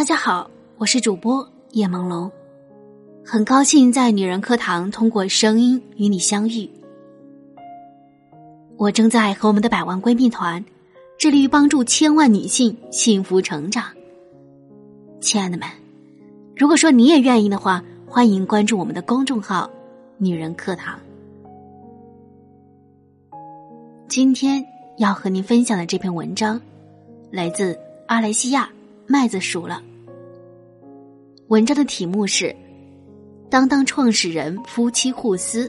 大家好，我是主播叶朦胧，很高兴在女人课堂通过声音与你相遇。我正在和我们的百万闺蜜团致力于帮助千万女性幸福成长。亲爱的们，如果说你也愿意的话，欢迎关注我们的公众号“女人课堂”。今天要和您分享的这篇文章，来自阿莱西亚。麦子熟了。文章的题目是：当当创始人夫妻互撕。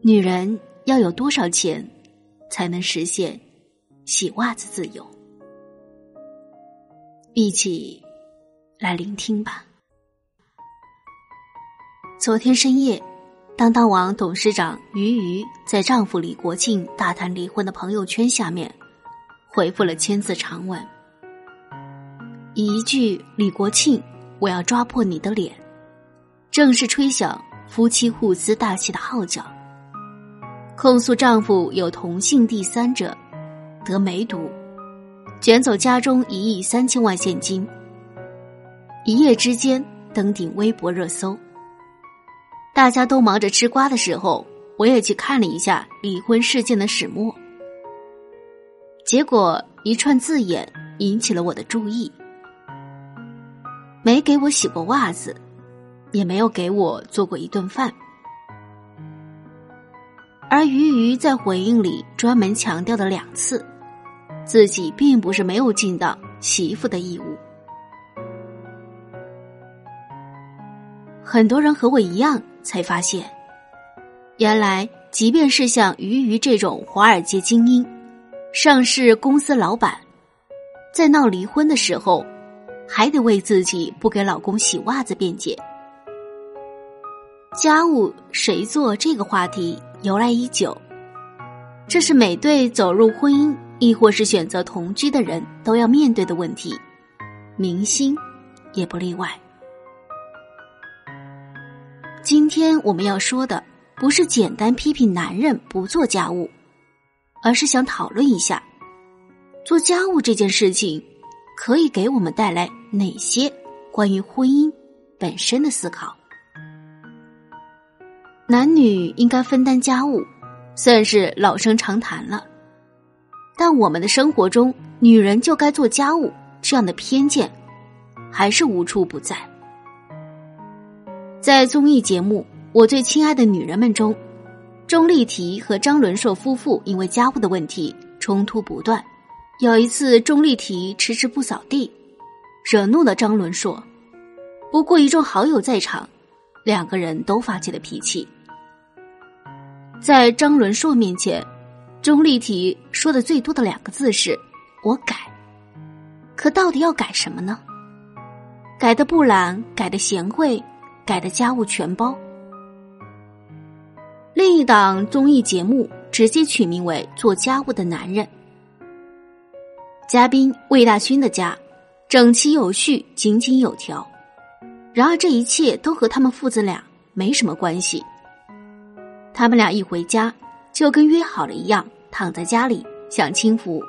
女人要有多少钱才能实现洗袜子自由？一起来聆听吧。昨天深夜，当当网董事长俞渝在丈夫李国庆大谈离婚的朋友圈下面回复了千字长文。一句“李国庆，我要抓破你的脸”，正式吹响夫妻互撕大戏的号角。控诉丈夫有同性第三者，得梅毒，卷走家中一亿三千万现金。一夜之间登顶微博热搜。大家都忙着吃瓜的时候，我也去看了一下离婚事件的始末。结果一串字眼引起了我的注意。没给我洗过袜子，也没有给我做过一顿饭，而鱼鱼在回应里专门强调了两次，自己并不是没有尽到媳妇的义务。很多人和我一样，才发现，原来即便是像鱼鱼这种华尔街精英、上市公司老板，在闹离婚的时候。还得为自己不给老公洗袜子辩解。家务谁做这个话题由来已久，这是每对走入婚姻亦或是选择同居的人都要面对的问题，明星也不例外。今天我们要说的不是简单批评男人不做家务，而是想讨论一下做家务这件事情。可以给我们带来哪些关于婚姻本身的思考？男女应该分担家务，算是老生常谈了。但我们的生活中，女人就该做家务这样的偏见，还是无处不在。在综艺节目《我最亲爱的女人们》中，钟丽缇和张伦硕夫妇因为家务的问题冲突不断。有一次，钟丽缇迟迟不扫地，惹怒了张伦硕。不过一众好友在场，两个人都发起了脾气。在张伦硕面前，钟丽缇说的最多的两个字是“我改”。可到底要改什么呢？改的不懒，改的贤惠，改的家务全包。另一档综艺节目直接取名为《做家务的男人》。嘉宾魏大勋的家，整齐有序，井井有条。然而这一切都和他们父子俩没什么关系。他们俩一回家，就跟约好了一样，躺在家里享清福。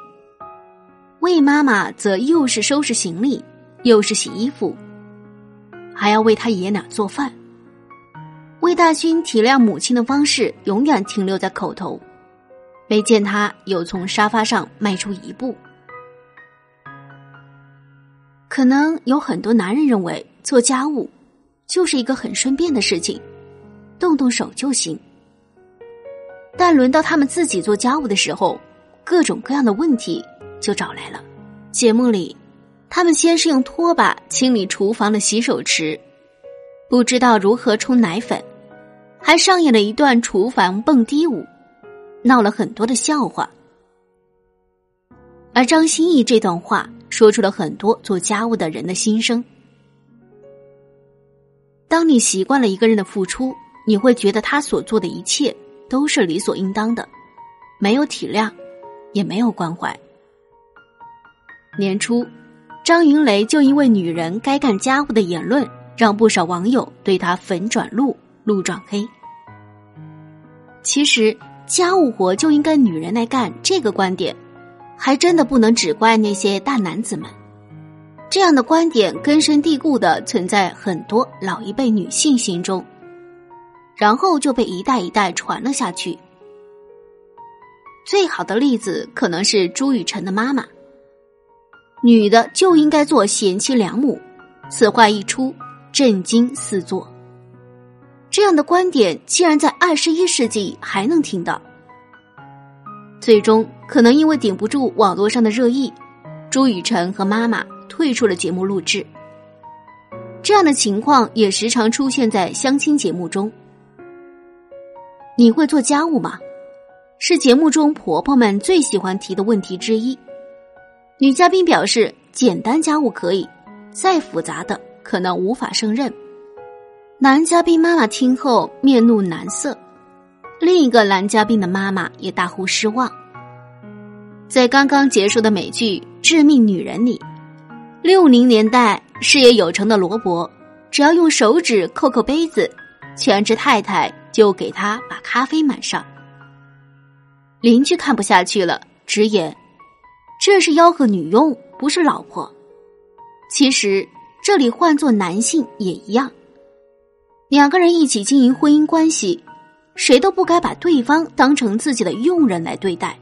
魏妈妈则又是收拾行李，又是洗衣服，还要为他爷俩做饭。魏大勋体谅母亲的方式永远停留在口头，没见他有从沙发上迈出一步。可能有很多男人认为做家务就是一个很顺便的事情，动动手就行。但轮到他们自己做家务的时候，各种各样的问题就找来了。节目里，他们先是用拖把清理厨房的洗手池，不知道如何冲奶粉，还上演了一段厨房蹦迪舞，闹了很多的笑话。而张歆艺这段话。说出了很多做家务的人的心声。当你习惯了一个人的付出，你会觉得他所做的一切都是理所应当的，没有体谅，也没有关怀。年初，张云雷就因为女人该干家务的言论，让不少网友对他粉转路，路转黑。其实，家务活就应该女人来干，这个观点。还真的不能只怪那些大男子们，这样的观点根深蒂固的存在很多老一辈女性心中，然后就被一代一代传了下去。最好的例子可能是朱雨辰的妈妈。女的就应该做贤妻良母，此话一出，震惊四座。这样的观点竟然在二十一世纪还能听到。最终，可能因为顶不住网络上的热议，朱雨辰和妈妈退出了节目录制。这样的情况也时常出现在相亲节目中。你会做家务吗？是节目中婆婆们最喜欢提的问题之一。女嘉宾表示，简单家务可以，再复杂的可能无法胜任。男嘉宾妈妈听后面露难色，另一个男嘉宾的妈妈也大呼失望。在刚刚结束的美剧《致命女人》里，六零年代事业有成的罗伯，只要用手指扣扣杯子，全职太太就给他把咖啡满上。邻居看不下去了，直言。这是吆喝女佣，不是老婆。其实这里换做男性也一样。两个人一起经营婚姻关系，谁都不该把对方当成自己的佣人来对待。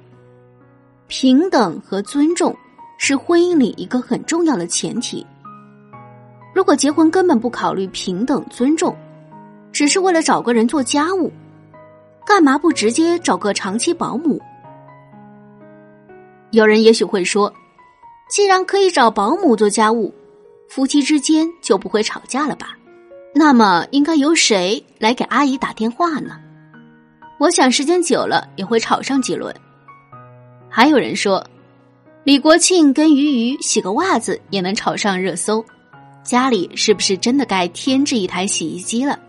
平等和尊重是婚姻里一个很重要的前提。如果结婚根本不考虑平等尊重，只是为了找个人做家务，干嘛不直接找个长期保姆？有人也许会说，既然可以找保姆做家务，夫妻之间就不会吵架了吧？那么应该由谁来给阿姨打电话呢？我想时间久了也会吵上几轮。还有人说，李国庆跟鱼鱼洗个袜子也能炒上热搜，家里是不是真的该添置一台洗衣机了？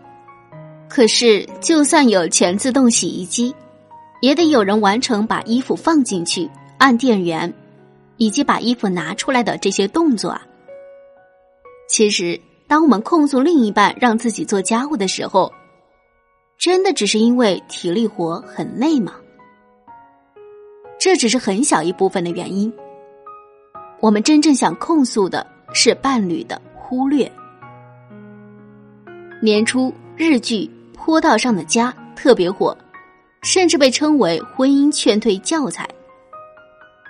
可是就算有全自动洗衣机，也得有人完成把衣服放进去。按电源，以及把衣服拿出来的这些动作啊，其实当我们控诉另一半让自己做家务的时候，真的只是因为体力活很累吗？这只是很小一部分的原因。我们真正想控诉的是伴侣的忽略。年初日剧《坡道上的家》特别火，甚至被称为婚姻劝退教材。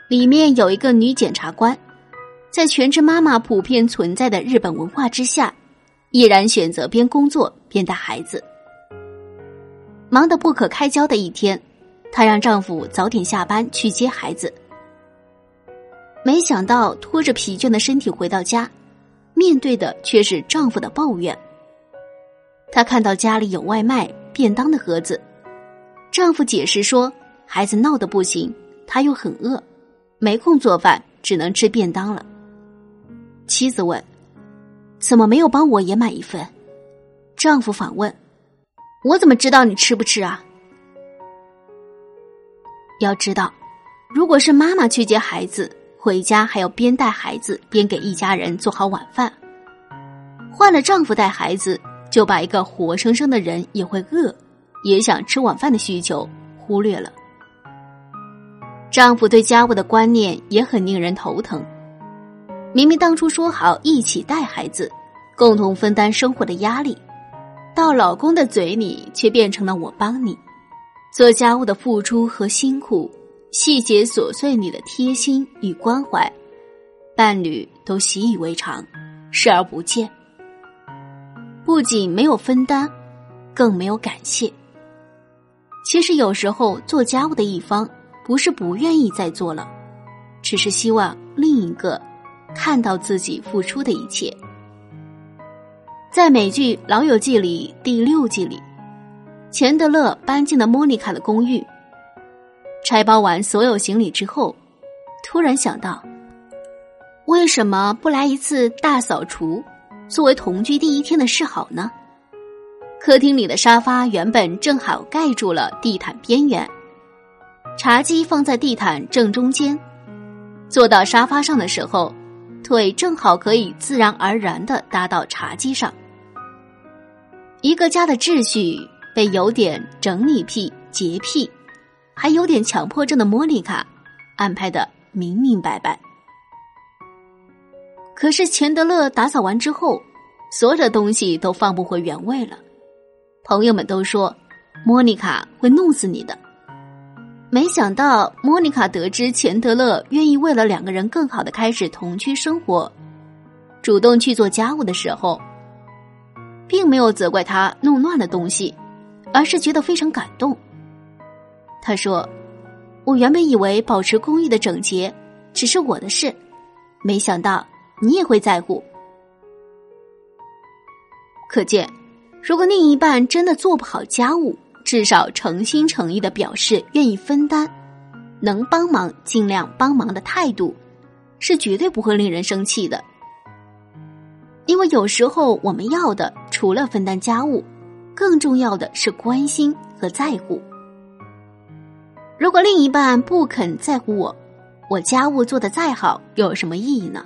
里面有一个女检察官，在全职妈妈普遍存在的日本文化之下，毅然选择边工作边带孩子。忙得不可开交的一天，她让丈夫早点下班去接孩子。没想到拖着疲倦的身体回到家，面对的却是丈夫的抱怨。她看到家里有外卖便当的盒子，丈夫解释说孩子闹得不行，他又很饿。没空做饭，只能吃便当了。妻子问：“怎么没有帮我也买一份？”丈夫反问：“我怎么知道你吃不吃啊？”要知道，如果是妈妈去接孩子，回家还要边带孩子边给一家人做好晚饭；换了丈夫带孩子，就把一个活生生的人也会饿、也想吃晚饭的需求忽略了。丈夫对家务的观念也很令人头疼。明明当初说好一起带孩子，共同分担生活的压力，到老公的嘴里却变成了我帮你做家务的付出和辛苦，细节琐碎里的贴心与关怀，伴侣都习以为常，视而不见。不仅没有分担，更没有感谢。其实有时候做家务的一方。不是不愿意再做了，只是希望另一个看到自己付出的一切。在美剧《老友记》里第六季里，钱德勒搬进了莫妮卡的公寓，拆包完所有行李之后，突然想到，为什么不来一次大扫除，作为同居第一天的示好呢？客厅里的沙发原本正好盖住了地毯边缘。茶几放在地毯正中间，坐到沙发上的时候，腿正好可以自然而然的搭到茶几上。一个家的秩序被有点整理癖、洁癖，还有点强迫症的莫妮卡安排的明明白白。可是钱德勒打扫完之后，所有的东西都放不回原位了。朋友们都说，莫妮卡会弄死你的。没想到，莫妮卡得知钱德勒愿意为了两个人更好的开始同居生活，主动去做家务的时候，并没有责怪他弄乱了东西，而是觉得非常感动。他说：“我原本以为保持公寓的整洁只是我的事，没想到你也会在乎。可见，如果另一半真的做不好家务，至少诚心诚意的表示愿意分担，能帮忙尽量帮忙的态度，是绝对不会令人生气的。因为有时候我们要的除了分担家务，更重要的是关心和在乎。”如果另一半不肯在乎我，我家务做的再好又有什么意义呢？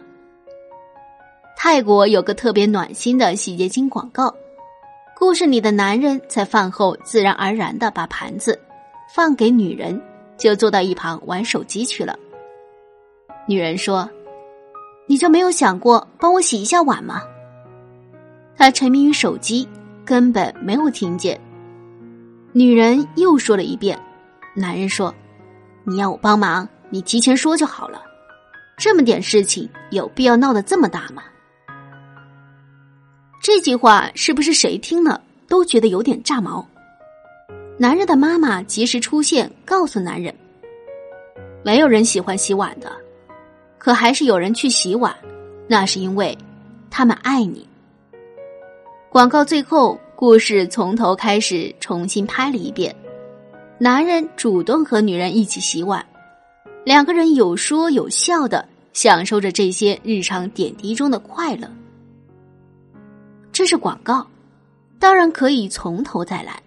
泰国有个特别暖心的洗洁精广告，故事里的男人在饭后自然而然的把盘子放给女人，就坐到一旁玩手机去了。女人说：“你就没有想过帮我洗一下碗吗？”他沉迷于手机，根本没有听见。女人又说了一遍。男人说：“你要我帮忙，你提前说就好了。这么点事情，有必要闹得这么大吗？”这句话是不是谁听了都觉得有点炸毛？男人的妈妈及时出现，告诉男人：“没有人喜欢洗碗的，可还是有人去洗碗，那是因为他们爱你。”广告最后，故事从头开始，重新拍了一遍。男人主动和女人一起洗碗，两个人有说有笑的享受着这些日常点滴中的快乐。这是广告，当然可以从头再来。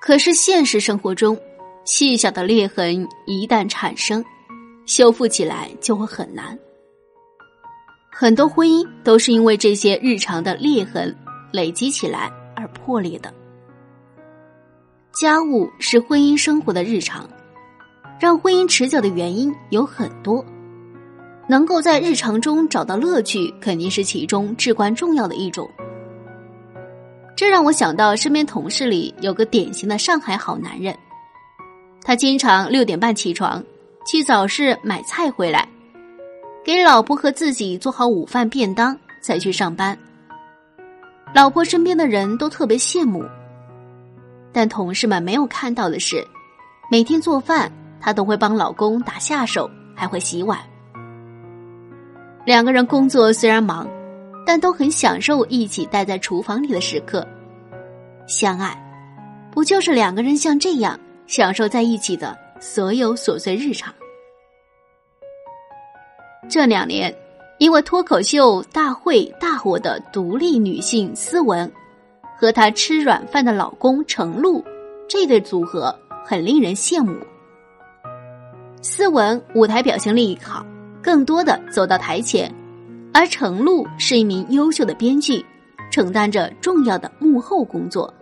可是现实生活中，细小的裂痕一旦产生，修复起来就会很难。很多婚姻都是因为这些日常的裂痕累积起来而破裂的。家务是婚姻生活的日常，让婚姻持久的原因有很多，能够在日常中找到乐趣，肯定是其中至关重要的一种。这让我想到身边同事里有个典型的上海好男人，他经常六点半起床，去早市买菜回来，给老婆和自己做好午饭便当，再去上班。老婆身边的人都特别羡慕。但同事们没有看到的是，每天做饭，她都会帮老公打下手，还会洗碗。两个人工作虽然忙，但都很享受一起待在厨房里的时刻。相爱，不就是两个人像这样享受在一起的所有琐碎日常？这两年，因为脱口秀大会大火的独立女性斯文。和她吃软饭的老公程璐，这对组合很令人羡慕。斯文舞台表现力好，更多的走到台前，而程璐是一名优秀的编剧，承担着重要的幕后工作。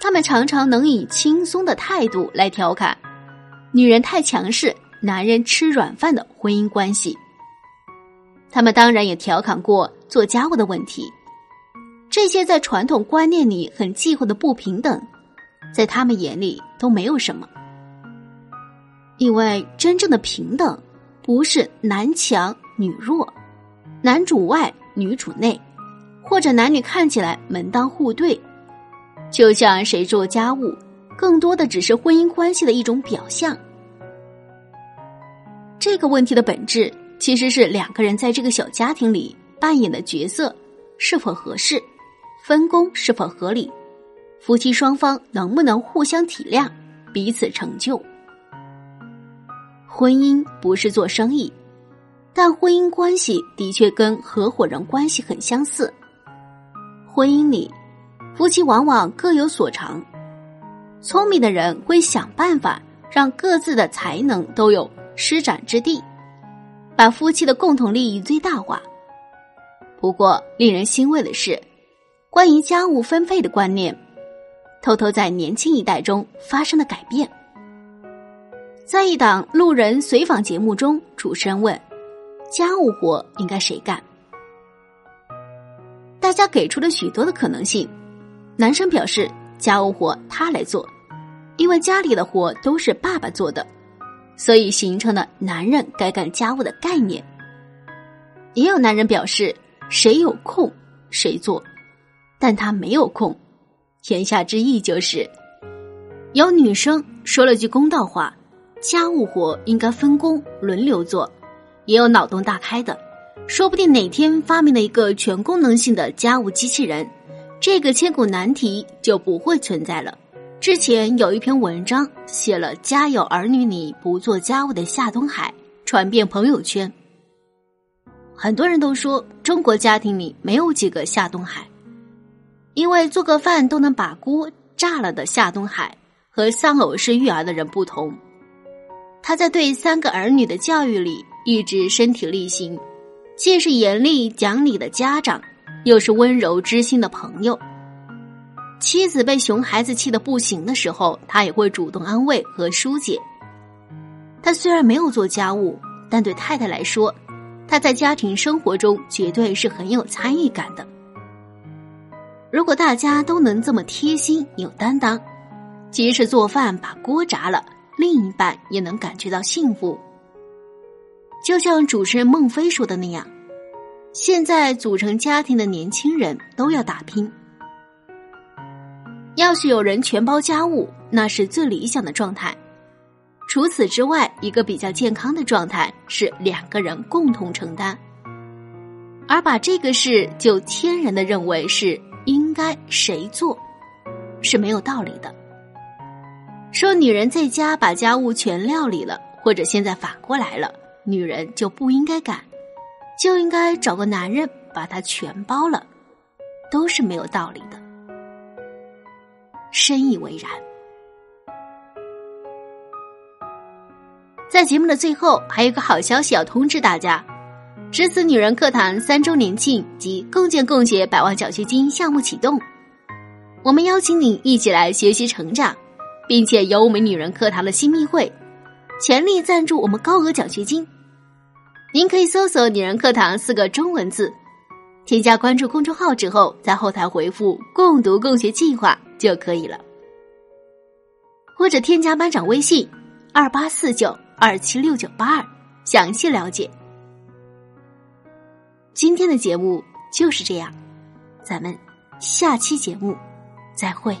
他们常常能以轻松的态度来调侃女人太强势、男人吃软饭的婚姻关系。他们当然也调侃过做家务的问题。这些在传统观念里很忌讳的不平等，在他们眼里都没有什么。因为真正的平等，不是男强女弱，男主外女主内，或者男女看起来门当户对，就像谁做家务，更多的只是婚姻关系的一种表象。这个问题的本质，其实是两个人在这个小家庭里扮演的角色是否合适。分工是否合理？夫妻双方能不能互相体谅，彼此成就？婚姻不是做生意，但婚姻关系的确跟合伙人关系很相似。婚姻里，夫妻往往各有所长，聪明的人会想办法让各自的才能都有施展之地，把夫妻的共同利益最大化。不过，令人欣慰的是。关于家务分配的观念，偷偷在年轻一代中发生了改变。在一档路人随访节目中，主持人问：“家务活应该谁干？大家给出了许多的可能性。男生表示家务活他来做，因为家里的活都是爸爸做的，所以形成了男人该干家务的概念。也有男人表示谁有空谁做，但他没有空。言下之意就是，有女生说了句公道话：家务活应该分工轮流做。也有脑洞大开的，说不定哪天发明了一个全功能性的家务机器人，这个千古难题就不会存在了。之前有一篇文章写了家有儿女你不做家务的夏东海，传遍朋友圈。很多人都说中国家庭里没有几个夏东海，因为做个饭都能把锅炸了的夏东海和丧偶式育儿的人不同，他在对三个儿女的教育里。一直身体力行，既是严厉讲理的家长，又是温柔知心的朋友。妻子被熊孩子气得不行的时候，他也会主动安慰和疏解。他虽然没有做家务，但对太太来说，他在家庭生活中绝对是很有参与感的。如果大家都能这么贴心有担当，即使做饭把锅炸了，另一半也能感觉到幸福。就像主持人孟非说的那样，现在组成家庭的年轻人都要打拼。要是有人全包家务，那是最理想的状态。除此之外，一个比较健康的状态是两个人共同承担，而把这个事就天然的认为是应该谁做，是没有道理的。说女人在家把家务全料理了，或者现在反过来了。女人就不应该干，就应该找个男人把她全包了，都是没有道理的。深以为然。在节目的最后，还有个好消息要通知大家：知子女人课堂三周年庆及共建共学百万奖学金项目启动，我们邀请你一起来学习成长，并且有我们女人课堂的新密会。全力赞助我们高额奖学金，您可以搜索“女人课堂”四个中文字，添加关注公众号之后，在后台回复“共读共学计划”就可以了，或者添加班长微信二八四九二七六九八二，详细了解。今天的节目就是这样，咱们下期节目再会。